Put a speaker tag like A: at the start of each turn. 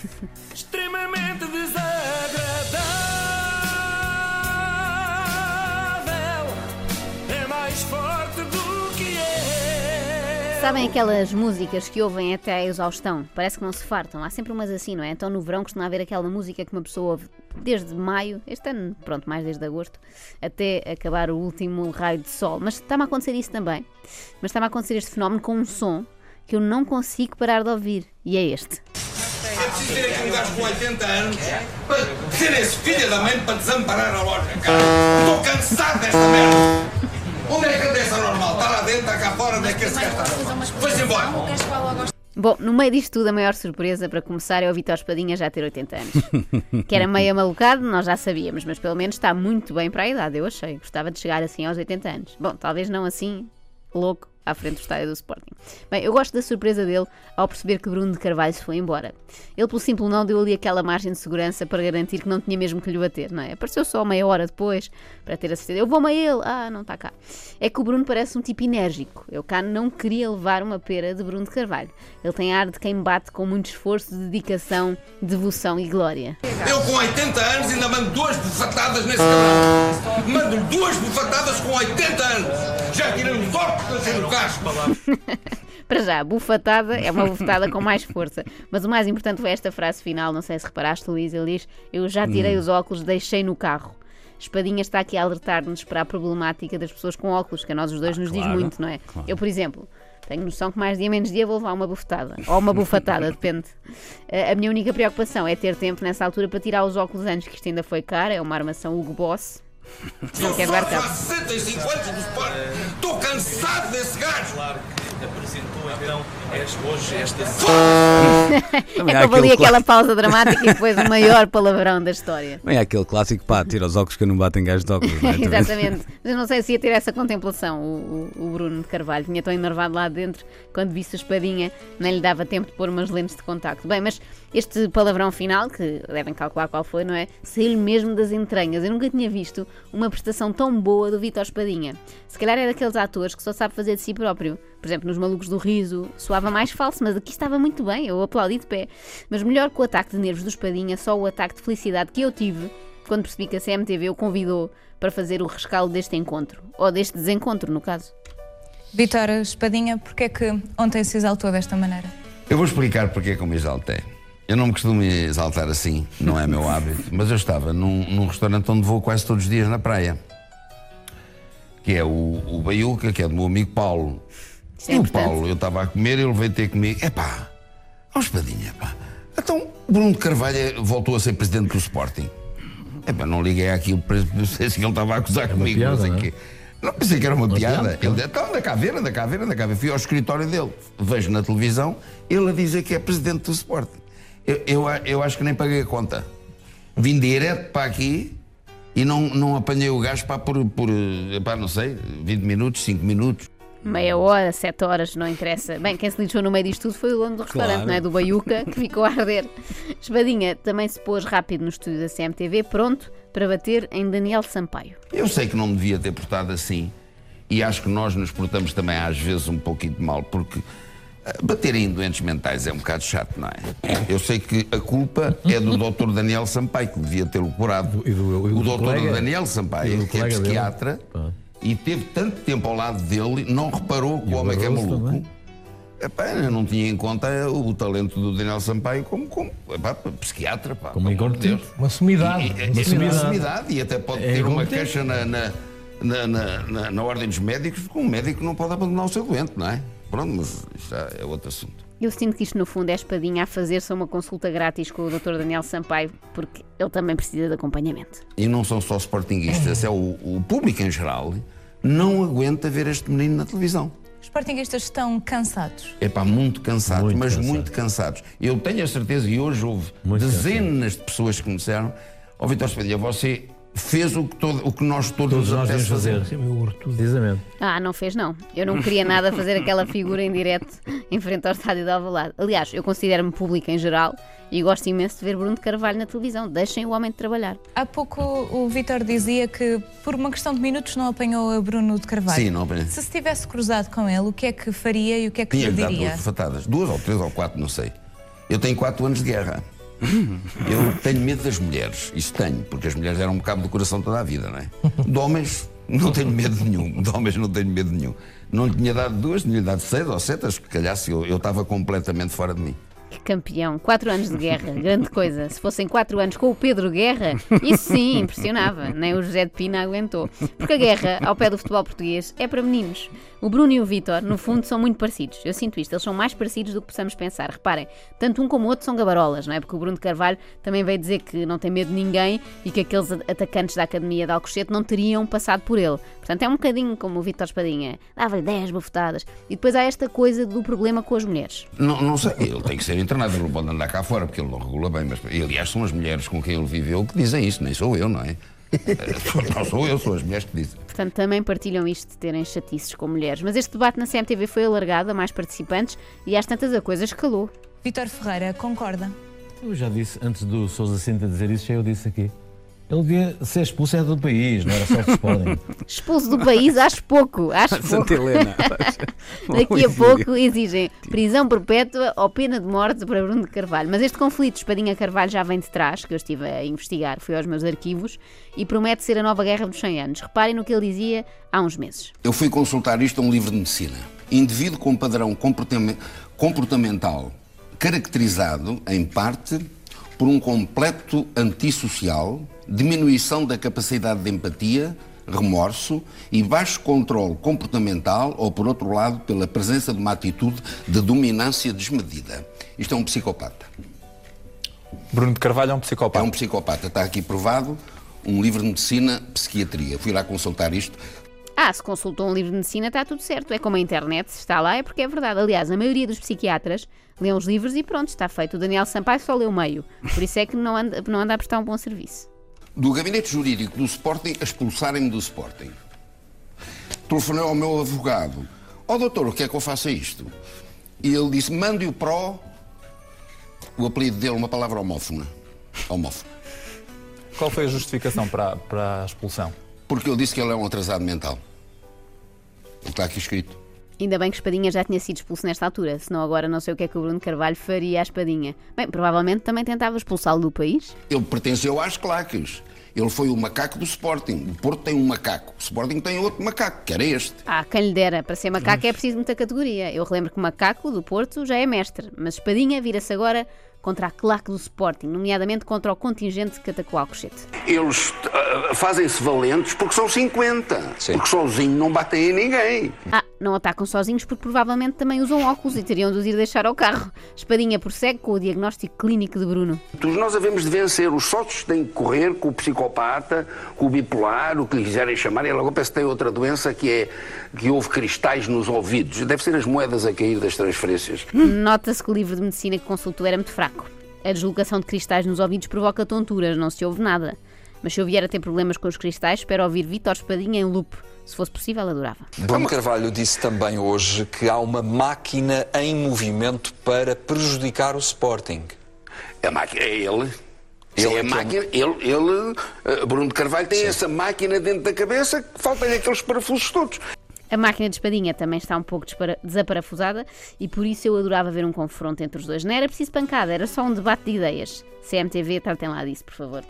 A: Extremamente desagradável. É mais forte do que é.
B: Sabem aquelas músicas que ouvem até à exaustão? Parece que não se fartam. Há sempre umas assim, não é? Então no verão costuma haver aquela música que uma pessoa ouve desde maio, este ano, pronto, mais desde agosto, até acabar o último raio de sol. Mas está-me a acontecer isso também. Mas está-me a acontecer este fenómeno com um som que eu não consigo parar de ouvir. E é este.
C: Preciso ter aqui um gajo com 80 anos para ser esse filho da mãe para desamparar a loja, cara. Estou cansado desta merda. Onde é que anda essa normal? Está lá dentro, está cá fora, onde é que esse gajo está? Foi-se embora.
B: Bom, no meio disto tudo, a maior surpresa para começar é o Vitor Espadinha já ter 80 anos. que era meio malucado, nós já sabíamos, mas pelo menos está muito bem para a idade, eu achei. Gostava de chegar assim aos 80 anos. Bom, talvez não assim, louco, à frente do estádio do Sporting. Bem, eu gosto da surpresa dele ao perceber que Bruno de Carvalho se foi embora. Ele, pelo simples não, deu ali aquela margem de segurança para garantir que não tinha mesmo que lhe bater, não é? Apareceu só meia hora depois para ter a certeza. Eu vou-me a ele. Ah, não está cá. É que o Bruno parece um tipo enérgico. Eu cá não queria levar uma pera de Bruno de Carvalho. Ele tem ar de quem bate com muito esforço, dedicação, devoção e glória.
C: Eu com 80 anos ainda mando duas bufatadas nesse cabrão. Mando duas bufatadas com 80 anos. Já tirei os óculos casco.
B: Para já, bufatada é uma bufatada com mais força. Mas o mais importante foi esta frase final, não sei se reparaste, Luís, ele diz: Eu já tirei os óculos, deixei no carro. Espadinha está aqui a alertar-nos para a problemática das pessoas com óculos, que a nós os dois nos diz
D: claro,
B: muito, não é? Eu, por exemplo, tenho noção que mais dia menos dia vou levar uma bufetada. Ou uma bufatada, depende. Eh, A minha única preocupação é ter tempo nessa altura para tirar os óculos antes, que isto ainda foi caro, é uma armação Hugo Boss. Não dar
C: Só há
B: cabo.
C: 65 anos do Sport. Estou cansado desse gajo.
E: Claro que apresentou então hoje esta
D: Também
B: É houve ali aquela pausa dramática e depois o maior palavrão da história.
D: Bem, é aquele clássico, pá, tira os óculos que eu não batem gajos de óculos. não é?
B: Exatamente. Mas eu não sei se ia ter essa contemplação, o, o- o Bruno de Carvalho. Tinha tão enervado lá dentro, quando visse a espadinha, nem lhe dava tempo de pôr umas lentes de contacto. Bem, mas este palavrão final, que devem calcular qual foi, não é? Saiu-lhe mesmo das entranhas. Eu nunca tinha visto uma prestação tão boa do Vitor Espadinha. Se calhar é daqueles atores que só sabe fazer de si próprio. Por exemplo, nos Malucos do Riso soava mais falso, mas aqui estava muito bem, eu aplaudi de pé. Mas melhor que o ataque de nervos do Espadinha, só o ataque de felicidade que eu tive quando percebi que a CMTV o convidou para fazer o rescaldo deste encontro. Ou deste desencontro, no caso.
F: Vitor Espadinha, porque é que ontem se exaltou desta maneira?
C: Eu vou explicar porque é que eu me exaltei. Eu não me costumo exaltar assim, não é meu hábito, mas eu estava num, num restaurante onde vou quase todos os dias na praia, que é o, o Baiuca, que é do meu amigo Paulo.
B: Isto é
C: e o
B: importante.
C: Paulo, eu estava a comer, ele veio ter comigo, epá, ó espadinha, pá. Então, Bruno de Carvalho voltou a ser presidente do Sporting. Epá, não liguei àquilo, pensei que ele estava a acusar comigo,
G: piada,
C: não sei
G: é?
C: quê. Não pensei que era uma, piada.
G: piada,
C: Ele disse, então anda cá ver, anda cá ver, anda cá ver. Fui ao escritório dele, vejo na televisão, ele a dizer que é presidente do Sporting. Eu, eu, eu acho que nem paguei a conta. Vim direto para aqui e não, não apanhei o gajo para por, por pá, não sei, 20 minutos, 5 minutos.
B: Meia hora, sete horas, não interessa. Bem, quem se lixou no meio disto tudo foi o dono do restaurante,
D: Claro.
B: não é? Do Baiuca, que ficou a arder. Espadinha também se pôs rápido no estúdio da CMTV, pronto para bater em Daniel Sampaio.
C: Eu sei que não me devia ter portado assim e acho que nós nos portamos também às vezes um pouquinho de mal, porque bater em doentes mentais é um bocado chato, não é? Eu sei que a culpa é do Dr. Daniel Sampaio, que devia ter o curado.
G: E do- e do
C: o Dr.
G: colega-
C: Daniel Sampaio,
G: do
C: que é
G: dele.
C: psiquiatra, e teve tanto tempo ao lado dele, não reparou que o homem que é maluco.
G: também.
C: Epá, eu não tinha em conta o talento do Daniel Sampaio como, como epá, psiquiatra. Pá,
G: Como incompetente. Uma sumidade.
C: E-
G: Uma
C: uma
G: sumidade.
C: sumidade e até pode
G: É
C: ter uma queixa na, na, na, na, na- na ordem dos médicos, porque um médico não pode abandonar o seu doente, não é? Pronto, mas já é outro assunto.
B: Eu sinto que isto, no fundo, é espadinha a fazer-se uma consulta grátis com o Dr. Daniel Sampaio, porque ele também precisa de acompanhamento.
C: E não são só sportinguistas, é o, o público em geral não aguenta ver este menino na televisão.
F: Os sportinguistas estão cansados.
C: É pá, muito cansados,
G: Muito
C: mas
G: cansado.
C: muito cansados. Eu tenho a certeza, e hoje houve
G: Muito
C: dezenas de pessoas que me disseram: Ó Vitor Espadilha, você fez o que, todo, o que nós todos,
G: Todos nós fazer. Sim, meu. Precisamente.
B: Ah, não fez não. Eu não queria nada fazer aquela figura em direto em frente ao estádio de Alvalade. Aliás, eu considero-me pública em geral e gosto imenso de ver Bruno de Carvalho na televisão. Deixem o homem de trabalhar.
F: Há pouco o Vitor dizia que por uma questão de minutos não apanhou a Bruno de Carvalho.
C: Sim, não apanhei.
F: Se se tivesse cruzado com ele, o que é que faria e o que é que
C: Tinha
F: lhe diria?
C: duas fatadas, duas ou três ou quatro, não sei. Eu tenho quatro anos de guerra. Eu tenho medo das mulheres, isso tenho, porque as mulheres eram um bocado do coração toda a vida, não é? De homens, não tenho medo nenhum. De homens, não tenho medo nenhum. Não lhe tinha dado duas, tinha-lhe dado seis ou sete, calhasse eu, eu estava completamente fora de mim.
B: Que campeão. Quatro anos de guerra, grande coisa. Se fossem quatro anos com o Pedro Guerra, isso sim, impressionava. Nem o José de Pina aguentou. Porque a guerra, ao pé do futebol português, é para meninos. O Bruno e o Vítor, no fundo, são muito parecidos. Eu sinto isto, eles são mais parecidos do que possamos pensar. Reparem, tanto um como o outro são gabarolas, não é? Porque o Bruno de Carvalho também veio dizer que não tem medo de ninguém e que aqueles atacantes da Academia de Alcochete não teriam passado por ele. Portanto, é um bocadinho como o Vítor Espadinha. Dava-lhe 10 bafetadas. E depois há esta coisa do problema com as mulheres.
C: Não, não sei, ele tem que ser internado, ele não pode andar cá fora porque ele não regula bem. Mas, e, aliás, são as mulheres com quem ele viveu que dizem isso, nem sou eu, não é? não sou eu, são as mulheres que dizem.
B: Portanto, também partilham isto de terem chatices com mulheres. Mas este debate na CMTV foi alargado a mais participantes e às tantas a coisa escalou.
F: Vítor Ferreira, concorda?
G: Eu já disse, antes do Sousa Cinta dizer isso, já eu disse aqui. Ele devia ser expulso é do país, não era só o Sporting.
B: Expulso do país, acho pouco. Acho pouco.
D: Santa Helena.
B: Daqui a pouco exigem prisão perpétua ou pena de morte para Bruno de Carvalho. Mas este conflito Espadinha Carvalho já vem de trás, que eu estive a investigar, fui aos meus arquivos, e promete ser a nova guerra dos 100 anos. Reparem no que ele dizia há uns meses.
C: Eu fui consultar isto a um livro de medicina. Indivíduo com padrão comportame- comportamental caracterizado, em parte, por um completo antissocial, diminuição da capacidade de empatia, remorso e baixo controle comportamental, ou, por outro lado, pela presença de uma atitude de dominância desmedida. Isto é um psicopata.
H: Bruno de Carvalho é um
C: É
H: psicopata.
C: um psicopata, está aqui provado, um livro de medicina, psiquiatria. Fui lá consultar isto.
B: Ah, se consultou um livro de medicina está tudo certo. É como a internet, se está lá é porque é verdade. Aliás, a maioria dos psiquiatras lê os livros e pronto, está feito. O Daniel Sampaio só leu meio. Por isso é que não anda, não anda a prestar um bom serviço.
C: do gabinete jurídico do Sporting a expulsarem-me do Sporting. Telefonei ao meu advogado. Ó doutor, o que é que eu faço a isto? E ele disse, mande-o para o... O apelido dele, uma palavra homófona. Homófona.
H: Qual foi a justificação para, para a expulsão?
C: Porque eu disse que ele é um atrasado mental. Está aqui escrito.
B: Ainda bem que Espadinha já tinha sido expulso nesta altura, senão agora não sei o que é que o Bruno Carvalho faria à Espadinha. Bem, provavelmente também tentava expulsá-lo do país.
C: Ele pertenceu às claques. Ele foi o macaco do Sporting. O Porto tem um macaco. O Sporting tem outro macaco, que era este.
B: Ah, quem lhe dera, para ser macaco é preciso muita categoria. Eu relembro que o macaco do Porto já é mestre, mas Espadinha vira-se agora contra a claque do Sporting, nomeadamente contra o contingente que atacou Alcochete.
C: Eles ah, fazem-se valentes porque são 50. Porque sozinho não batem em ninguém.
B: Ah, não atacam sozinhos porque provavelmente também usam óculos e teriam de os ir deixar ao carro. Espadinha prossegue com o diagnóstico clínico de Bruno.
C: Todos nós havemos de vencer. Os sócios têm que correr com o psicopata, com o bipolar, o que lhe quiserem chamar. Ele agora parece que tem outra doença que é que houve cristais nos ouvidos. Deve ser as moedas a cair das transferências.
B: Nota-se que o livro de medicina que consultou era muito fraco. A deslocação de cristais nos ouvidos provoca tonturas, não se ouve nada. Mas se eu vier a ter problemas com os cristais, espero ouvir Vítor Espadinha em loop. Se fosse possível, adorava.
I: Bruno Carvalho disse também hoje que há uma máquina em movimento para prejudicar o Sporting.
C: A máquina é ele.
I: Ele
C: Sim,
I: é
C: a
I: que-
C: máquina, ele, ele eh, Bruno de Carvalho, tem essa máquina dentro da cabeça que faltam-lhe aqueles parafusos todos.
B: A máquina de espadinha também está um pouco desaparafusada e por isso eu adorava ver um confronto entre os dois. Não era preciso pancada, era só um debate de ideias. CMTV, tratem lá disso, por favor.